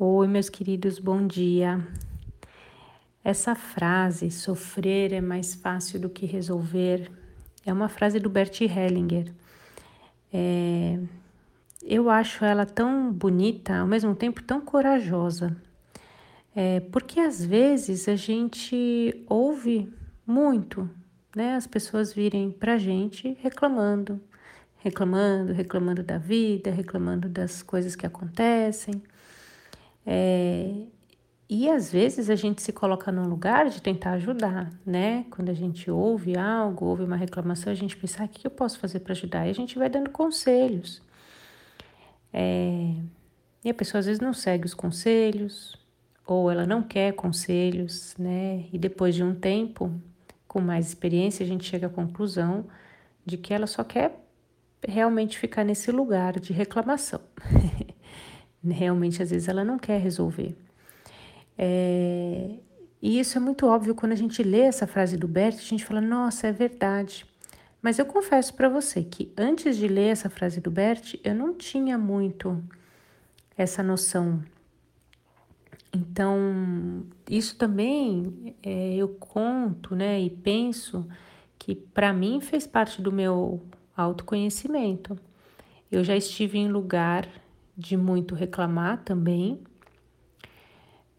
Oi, meus queridos, bom dia. Essa frase, sofrer é mais fácil do que resolver, é uma frase do Bert Hellinger. É, eu acho ela tão bonita, ao mesmo tempo tão corajosa, é, porque às vezes a gente ouve muito, né? As pessoas virem pra gente reclamando, reclamando, reclamando da vida, reclamando das coisas que acontecem. É, e às vezes a gente se coloca num lugar de tentar ajudar, né? Quando a gente ouve algo, ouve uma reclamação, a gente pensa, ah, o que eu posso fazer para ajudar? E a gente vai dando conselhos. É, e a pessoa às vezes não segue os conselhos, ou ela não quer conselhos, né? E depois de um tempo, com mais experiência, a gente chega à conclusão de que ela só quer realmente ficar nesse lugar de reclamação. Realmente, às vezes, ela não quer resolver. É, e isso é muito óbvio quando a gente lê essa frase do Bert, a gente fala, nossa, é verdade. Mas eu confesso para você que antes de ler essa frase do Bert, eu não tinha muito essa noção. Então, isso também é, eu conto, né, e penso que para mim fez parte do meu autoconhecimento. Eu já estive em lugar de muito reclamar também.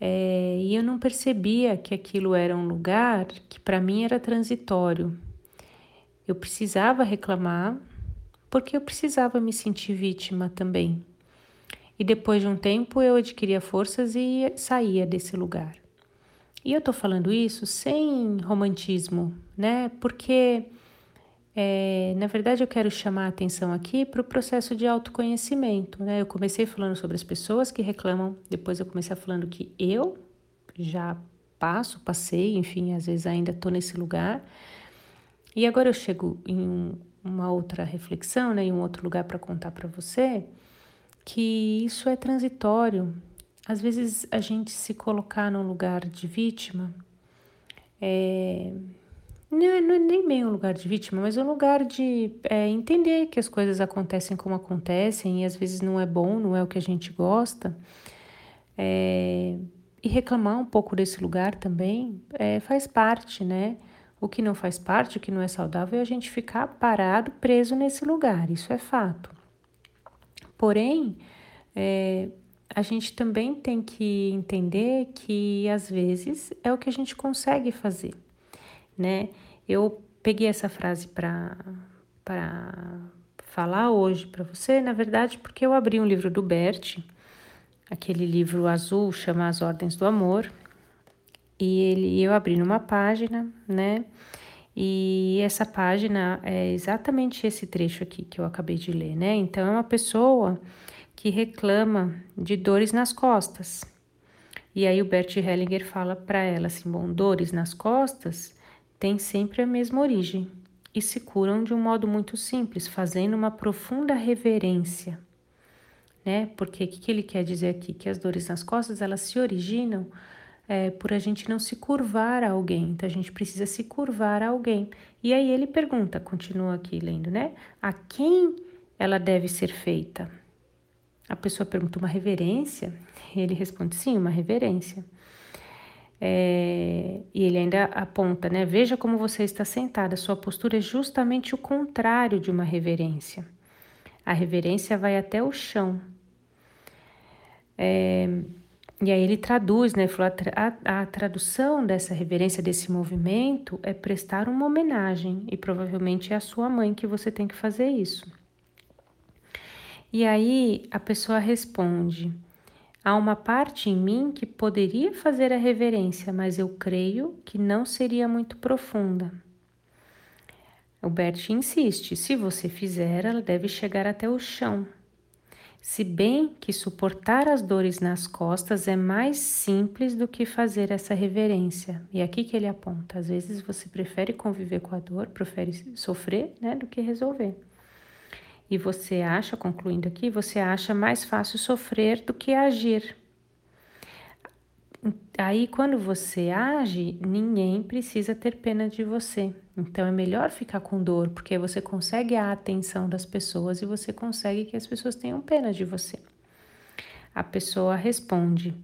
É, e eu não percebia que aquilo era um lugar que para mim era transitório. Eu precisava reclamar porque eu precisava me sentir vítima também. E depois de um tempo eu adquiria forças e saía desse lugar. E eu tô falando isso sem romantismo, né? Porque é, na verdade, eu quero chamar a atenção aqui para o processo de autoconhecimento. Né? Eu comecei falando sobre as pessoas que reclamam, depois eu comecei falando que eu já passo, passei, enfim, às vezes ainda estou nesse lugar. E agora eu chego em uma outra reflexão, né, em um outro lugar para contar para você que isso é transitório. Às vezes a gente se colocar num lugar de vítima é, não, é, não é nem bem um lugar de vítima, mas um lugar de é, entender que as coisas acontecem como acontecem e às vezes não é bom, não é o que a gente gosta. É, e reclamar um pouco desse lugar também é, faz parte, né? O que não faz parte, o que não é saudável é a gente ficar parado, preso nesse lugar, isso é fato. Porém, é, a gente também tem que entender que às vezes é o que a gente consegue fazer né? Eu peguei essa frase para falar hoje para você, na verdade, porque eu abri um livro do Bert, aquele livro azul chama As Ordens do Amor, e ele eu abri numa página, né? E essa página é exatamente esse trecho aqui que eu acabei de ler, né? Então é uma pessoa que reclama de dores nas costas. E aí o Bert Hellinger fala para ela assim, bom, dores nas costas têm sempre a mesma origem e se curam de um modo muito simples, fazendo uma profunda reverência. Né? Porque o que, que ele quer dizer aqui? Que as dores nas costas elas se originam é, por a gente não se curvar a alguém. Então a gente precisa se curvar a alguém. E aí ele pergunta, continua aqui lendo, né? A quem ela deve ser feita? A pessoa pergunta uma reverência? Ele responde sim, uma reverência. É, e ele ainda aponta, né? Veja como você está sentada, sua postura é justamente o contrário de uma reverência. A reverência vai até o chão. É, e aí ele traduz, né? A, a, tradução dessa reverência, desse movimento, é prestar uma homenagem, e provavelmente é a sua mãe que você tem que fazer isso. E aí a pessoa responde. Há uma parte em mim que poderia fazer a reverência, mas eu creio que não seria muito profunda. O Bert insiste: se você fizer, ela deve chegar até o chão. Se bem que suportar as dores nas costas é mais simples do que fazer essa reverência. E é aqui que ele aponta: às vezes você prefere conviver com a dor, prefere sofrer, né, do que resolver. E você acha, concluindo aqui, você acha mais fácil sofrer do que agir. Aí, quando você age, ninguém precisa ter pena de você. Então, é melhor ficar com dor, porque você consegue a atenção das pessoas e você consegue que as pessoas tenham pena de você. a pessoa responde: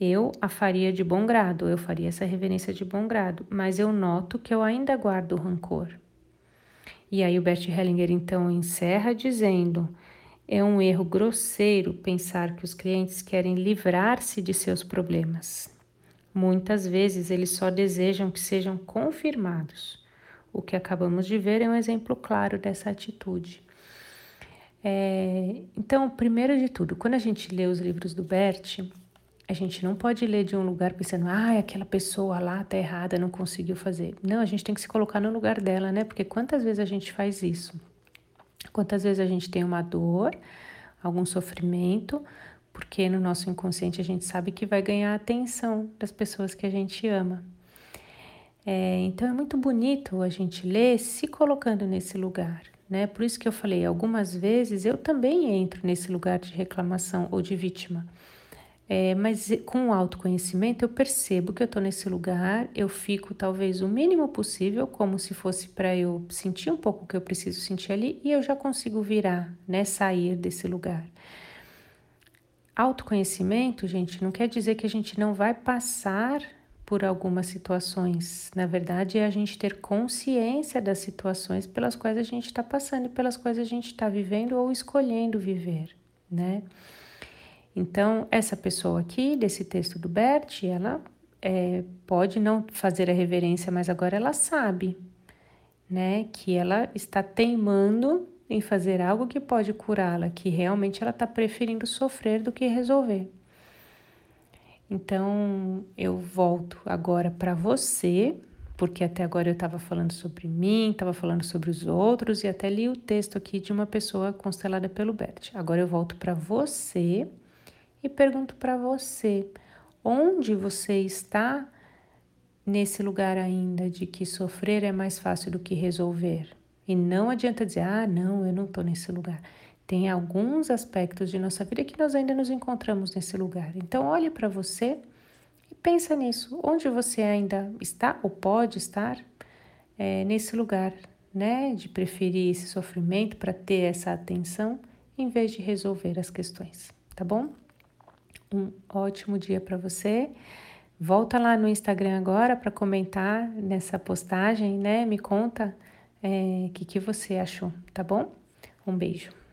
Eu a faria de bom grado, eu faria essa reverência de bom grado, mas eu noto que eu ainda guardo rancor. E aí o Bert Hellinger então encerra dizendo: é um erro grosseiro pensar que os clientes querem livrar-se de seus problemas. Muitas vezes eles só desejam que sejam confirmados. O que acabamos de ver é um exemplo claro dessa atitude. É, então, primeiro de tudo, quando a gente lê os livros do Bert, a gente não pode ler de um lugar pensando, ah, aquela pessoa lá tá errada, não conseguiu fazer. Não, a gente tem que se colocar no lugar dela, né? Porque quantas vezes a gente faz isso? Quantas vezes a gente tem uma dor, algum sofrimento, porque no nosso inconsciente a gente sabe que vai ganhar a atenção das pessoas que a gente ama. É, então é muito bonito a gente ler se colocando nesse lugar né? Por isso que eu falei, algumas vezes eu também entro nesse lugar de reclamação ou de vítima. É, mas com o autoconhecimento eu percebo que eu estou nesse lugar, eu fico talvez o mínimo possível, como se fosse para eu sentir um pouco o que eu preciso sentir ali, e eu já consigo virar, né? Sair desse lugar. Autoconhecimento, gente, não quer dizer que a gente não vai passar por algumas situações. Na verdade, é a gente ter consciência das situações pelas quais a gente está passando e pelas quais a gente está vivendo ou escolhendo viver, né? Então, essa pessoa aqui, desse texto do Bert, ela é, pode não fazer a reverência, mas agora ela sabe, né? Que ela está teimando em fazer algo que pode curá-la, que realmente ela está preferindo sofrer do que resolver. Então eu volto agora para você, porque até agora eu estava falando sobre mim, estava falando sobre os outros e até li o texto aqui de uma pessoa constelada pelo Bert. Agora eu volto para você e pergunto para você: onde você está nesse lugar ainda de que sofrer é mais fácil do que resolver? E não adianta dizer, ah, não, eu não estou nesse lugar. Tem alguns aspectos de nossa vida que nós ainda nos encontramos nesse lugar. Então, olhe para você e pensa nisso. Onde você ainda está ou pode estar é, nesse lugar, né? De preferir esse sofrimento para ter essa atenção em vez de resolver as questões, tá bom? Um ótimo dia para você. Volta lá no Instagram agora para comentar nessa postagem, né? Me conta o é, que, que você achou, tá bom? Um beijo.